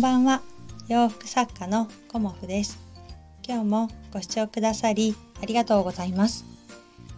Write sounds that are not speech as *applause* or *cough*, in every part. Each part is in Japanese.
んばんは。洋服作家のコモフです。今日もご視聴くださりありがとうございます。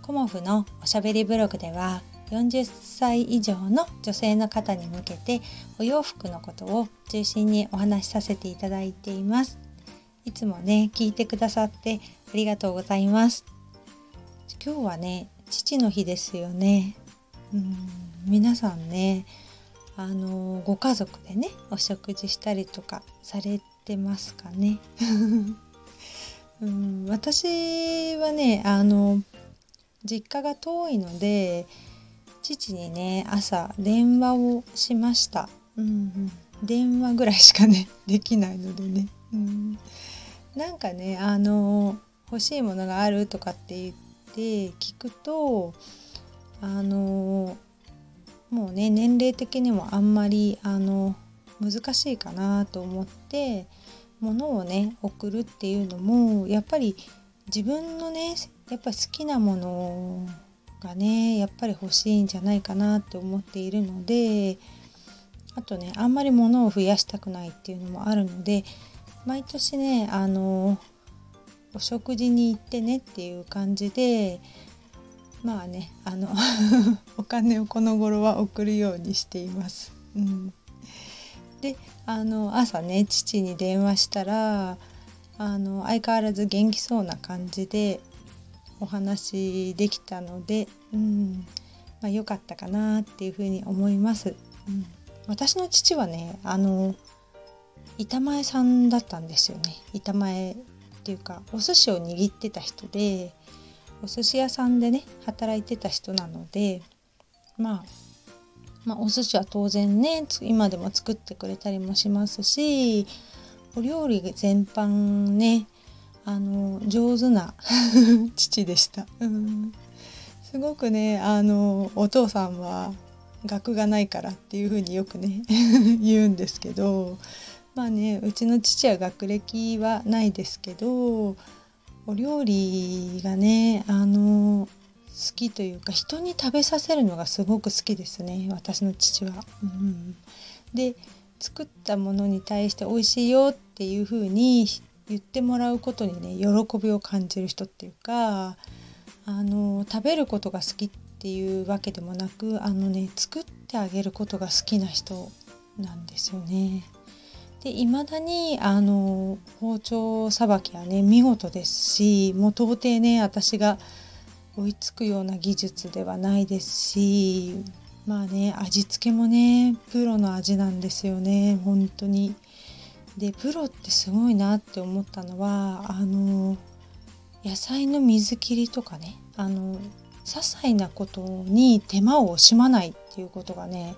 コモフのおしゃべりブログでは40歳以上の女性の方に向けてお洋服のことを中心にお話しさせていただいています。いつもね聞いてくださってありがとうございます。今日はね父の日ですよね。うん皆さんねあのご家族でねお食事したりとかされてますかね？*laughs* うん私はねあの実家が遠いので父にね朝電話をしました、うんうん、電話ぐらいしかね *laughs* できないのでね、うん、なんかねあの欲しいものがあるとかって言って聞くとあのもうね年齢的にもあんまりあの難しいかなと思って物をね送るっていうのもやっぱり自分のねやっぱ好きなものがねやっぱり欲しいんじゃないかなって思っているのであとねあんまり物を増やしたくないっていうのもあるので毎年ねあのお食事に行ってねっていう感じでまあねあの *laughs* お金をこの頃は送るようにしています。うん、であの朝ね父に電話したらあの相変わらず元気そうな感じでお話できたので、うんまあ、良かったかなっていうふうに思います。うん、私の父はねあの板前さんだったんですよね板前っていうかお寿司を握ってた人でお寿司屋さんでね働いてた人なので、まあ、まあお寿司は当然ね今でも作ってくれたりもしますしお料理全般ねあの上手な *laughs* 父でした、うん。すごくねあのお父さんは学がないからっていうふうによくね *laughs* 言うんですけどまあねうちの父は学歴はないですけどお料理がねあの好きというか人に食べさせるのがすごく好きですね私の父は。うん、で作ったものに対して美味しいよっていう風に言ってもらうことにね喜びを感じる人っていうかあの食べることが好きっていうわけでもなくあのね作ってあげることが好きな人なんですよね。で未だにあの包丁さばきはね見事ですしもう到底ね私が追いつくような技術ではないですしまあね味付けもねプロの味なんですよね本当に。でプロってすごいなって思ったのはあの野菜の水切りとかねあの些細なことに手間を惜しまないっていうことがね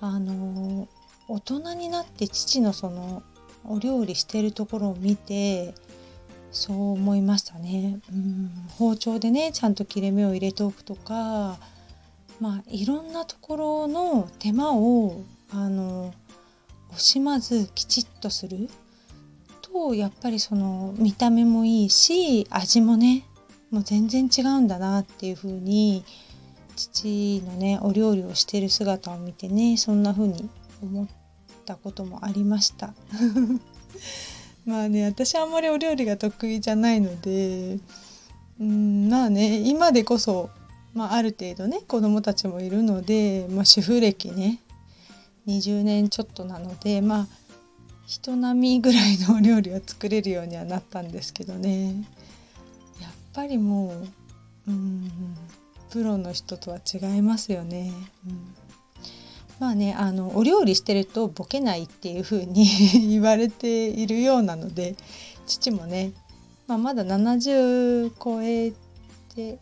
あの大人になって父のそのお料理してるところを見てそう思いましたね、うん、包丁でねちゃんと切れ目を入れておくとかまあいろんなところの手間をあの惜しまずきちっとする。とやっぱりその見た目もいいし味もねもう全然違うんだなっていう風に父のねお料理をしてる姿を見てねそんな風に思ったこともありました。*laughs* まあね私あんまりお料理が得意じゃないのでうんまあね今でこそ、まあ、ある程度ね子供たちもいるので、まあ、主婦歴ね20年ちょっとなのでまあ人並みぐらいのお料理は作れるようにはなったんですけどね。やっぱりもううんプロの人とは違いますよね。うん。まあねあのお料理してるとボケないっていう風に *laughs* 言われているようなので父もね、まあ、まだ70超えて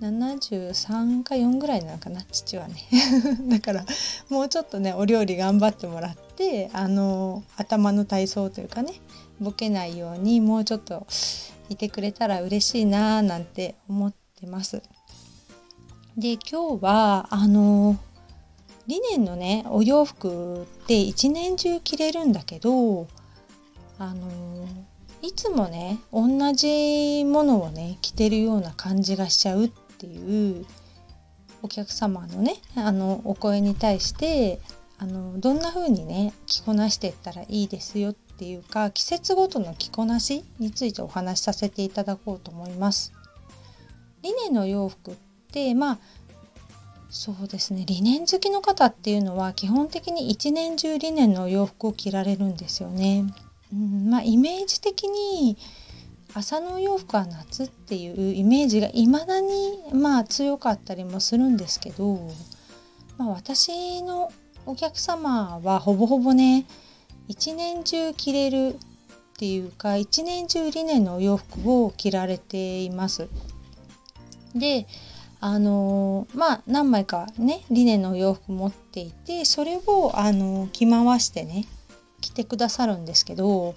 73か4ぐらいなのかな父はね *laughs* だからもうちょっとねお料理頑張ってもらってあの頭の体操というかねボケないようにもうちょっといてくれたら嬉しいなーなんて思ってます。で今日はあのリネンのねお洋服って一年中着れるんだけどあのいつもね同じものをね着てるような感じがしちゃうっていうお客様のねあのお声に対してあのどんな風にね着こなしていったらいいですよっていうか季節ごとの着こなしについてお話しさせていただこうと思います。リネの洋服ってまあそうですねリネン好きの方っていうのは基本的に一年中リネンの洋服を着られるんですよね。うん、まあイメージ的に朝のお洋服は夏っていうイメージが未だにまあ強かったりもするんですけど、まあ、私のお客様はほぼほぼね一年中着れるっていうか一年中リネンのお洋服を着られています。であのまあ何枚かねリネのお洋服持っていてそれをあの着回してね着てくださるんですけど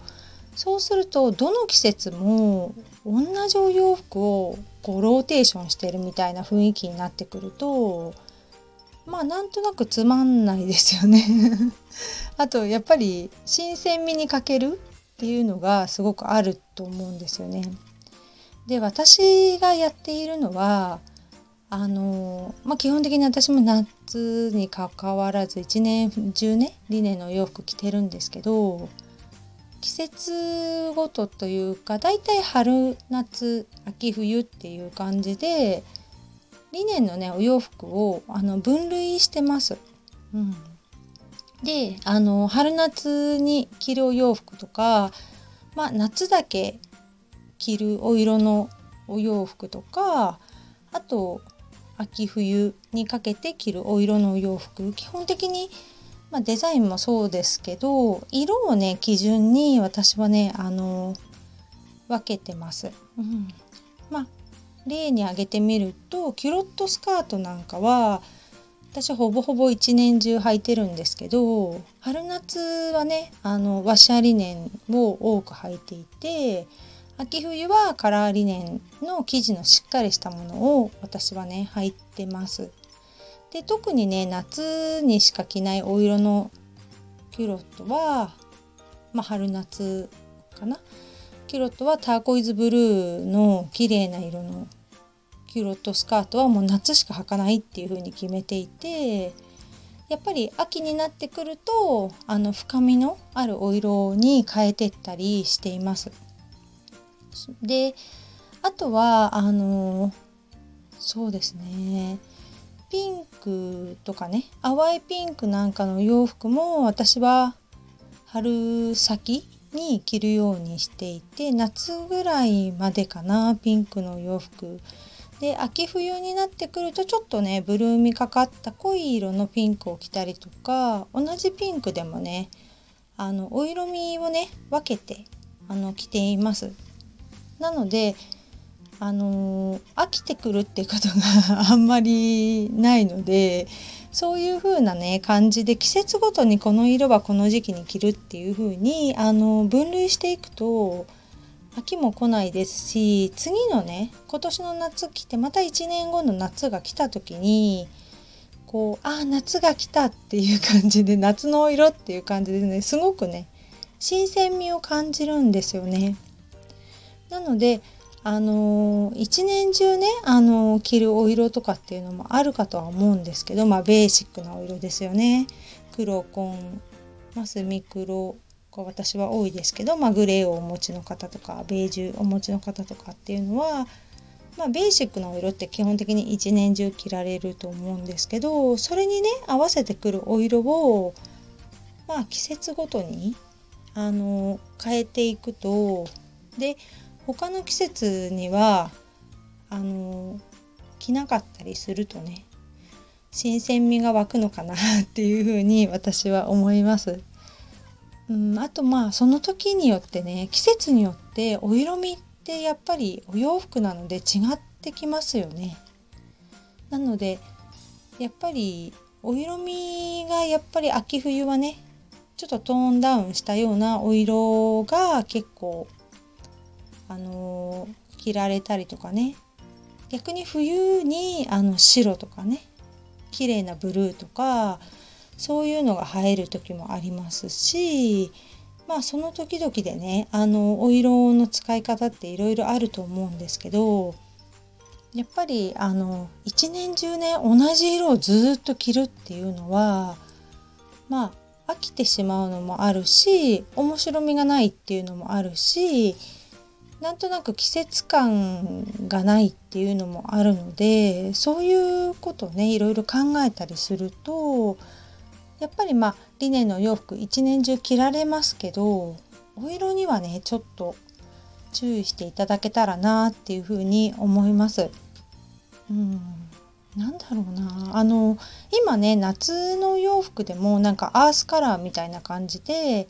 そうするとどの季節も同じお洋服をこうローテーションしてるみたいな雰囲気になってくるとまあなんとなくつまんないですよね *laughs* あとやっぱり新鮮味に欠けるっていうのがすごくあると思うんですよね。で私がやっているのはあのまあ、基本的に私も夏にかかわらず一年中ねリネの洋服着てるんですけど季節ごとというかだいたい春夏秋冬っていう感じでリネンのねお洋服をあの分類してます。うん、であの春夏に着るお洋服とか、まあ、夏だけ着るお色のお洋服とかあと秋冬にかけて着るお色のお洋服基本的に、まあ、デザインもそうですけど色をね基準に私はねあの分けてます。うん、まあ例に挙げてみるとキュロットスカートなんかは私ほぼほぼ一年中履いてるんですけど春夏はねあのワシャリネンを多く履いていて秋冬はカラーリネンの生地のしっかりしたものを私はね入ってます。で特にね夏にしか着ないお色のキュロットは、まあ、春夏かなキュロットはターコイズブルーの綺麗な色のキュロットスカートはもう夏しか履かないっていう風に決めていてやっぱり秋になってくるとあの深みのあるお色に変えてったりしています。であとはあのそうですね。ピンクとかね淡いピンクなんかの洋服も私は春先に着るようにしていて夏ぐらいまでかなピンクの洋服。で秋冬になってくるとちょっとねブルーみかかった濃い色のピンクを着たりとか同じピンクでもねあのお色味をね分けてあの着ています。なのであの、飽きてくるってことが *laughs* あんまりないのでそういう風なね感じで季節ごとにこの色はこの時期に着るっていう風にあの分類していくと秋も来ないですし次のね今年の夏来てまた1年後の夏が来た時にこうあ夏が来たっていう感じで夏の色っていう感じでねすごくね新鮮味を感じるんですよね。なのであの、一年中ね、あの、着るお色とかっていうのもあるかとは思うんですけど、まあ、ベーシックなお色ですよね。黒紺、まあ、スミ黒が私は多いですけど、まあ、グレーをお持ちの方とかベージュお持ちの方とかっていうのは、まあ、ベーシックなお色って基本的に一年中着られると思うんですけどそれにね合わせてくるお色を、まあ、季節ごとにあの変えていくとで他の季節にはあの着なかったりするとね新鮮味が湧くのかなっていうふうに私は思います。うん、あとまあその時によってね季節によってお色味ってやっぱりお洋服なので違ってきますよね。なのでやっぱりお色味がやっぱり秋冬はねちょっとトーンダウンしたようなお色が結構あの着られたりとかね。逆に冬にあの白とかね。綺麗なブルーとかそういうのが映える時もありますしまあその時々でねあのお色の使い方っていろいろあると思うんですけどやっぱりあの一年中ね同じ色をずっと着るっていうのはまあ飽きてしまうのもあるし面白みがないっていうのもあるしなんとなく季節感がないっていうのもあるのでそういうことをねいろいろ考えたりするとやっぱりまあリネンの洋服一年中着られますけどお色にはねちょっと注意していただけたらなっていうふうに思います。うんなんだろうなあの今ね夏の洋服でもなんかアースカラーみたいな感じで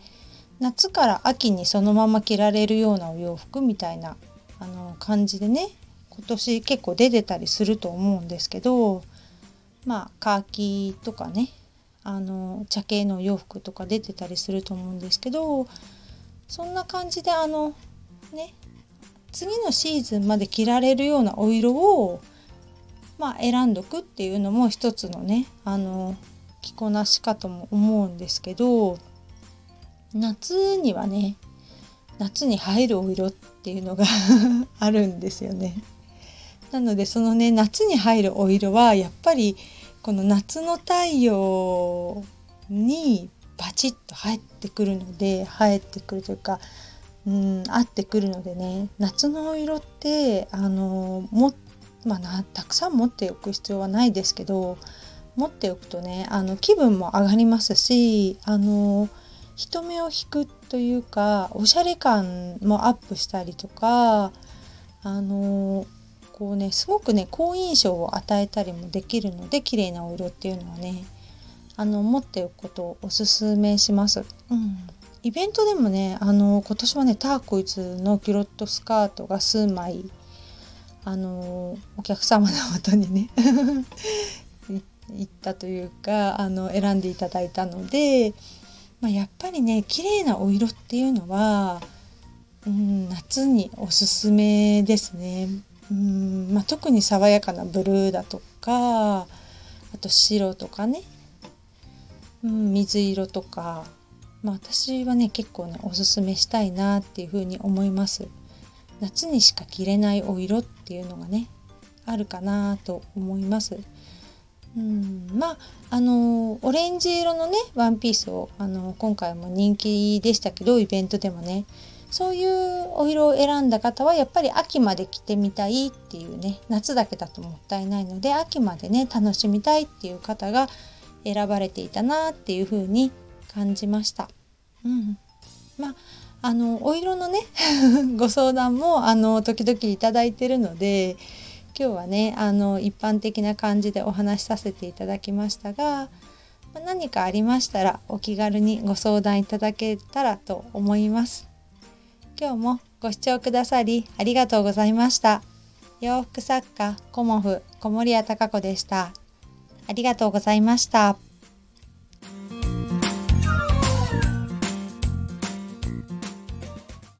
夏から秋にそのまま着られるようなお洋服みたいなあの感じでね今年結構出てたりすると思うんですけどまあカーキとかねあの茶系のお洋服とか出てたりすると思うんですけどそんな感じであのね次のシーズンまで着られるようなお色をまあ選んどくっていうのも一つのねあの着こなしかとも思うんですけど夏にはね夏に入るお色っていうのが *laughs* あるんですよね。なのでそのね夏に入るお色はやっぱりこの夏の太陽にバチッと入ってくるので入ってくるというかうん合ってくるのでね夏のお色ってあのもまあなたくさん持っておく必要はないですけど持っておくとねあの気分も上がりますしあの人目を引くというかおしゃれ感もアップしたりとかあのこうねすごくね好印象を与えたりもできるので綺麗なお色っていうのはねあの持っておくことをおすすめします。うん、イベントでもねあの今年はねターコイズのキュロットスカートが数枚あのお客様のもとにね *laughs* 行ったというかあの選んでいただいたのでまあ、やっぱりね綺麗なお色っていうのは、うん、夏におすすめですね。うんまあ、特に爽やかなブルーだとかあと白とかね、うん、水色とか、まあ、私はね結構ねおすすめしたいなっていうふうに思います。夏にしか着れないお色っていうのがねあるかなと思います。うん、まああのオレンジ色のねワンピースをあの今回も人気でしたけどイベントでもね。そういうお色を選んだ方はやっぱり秋まで着てみたいっていうね夏だけだともったいないので秋までね楽しみたいっていう方が選ばれていたなっていう風に感じました。うん、まああのお色のね *laughs* ご相談もあの時々いただいてるので今日はねあの一般的な感じでお話しさせていただきましたが何かありましたらお気軽にご相談いただけたらと思います。今日もご視聴くださりありがとうございました。洋服作家コモフ小森屋隆子でした。ありがとうございました。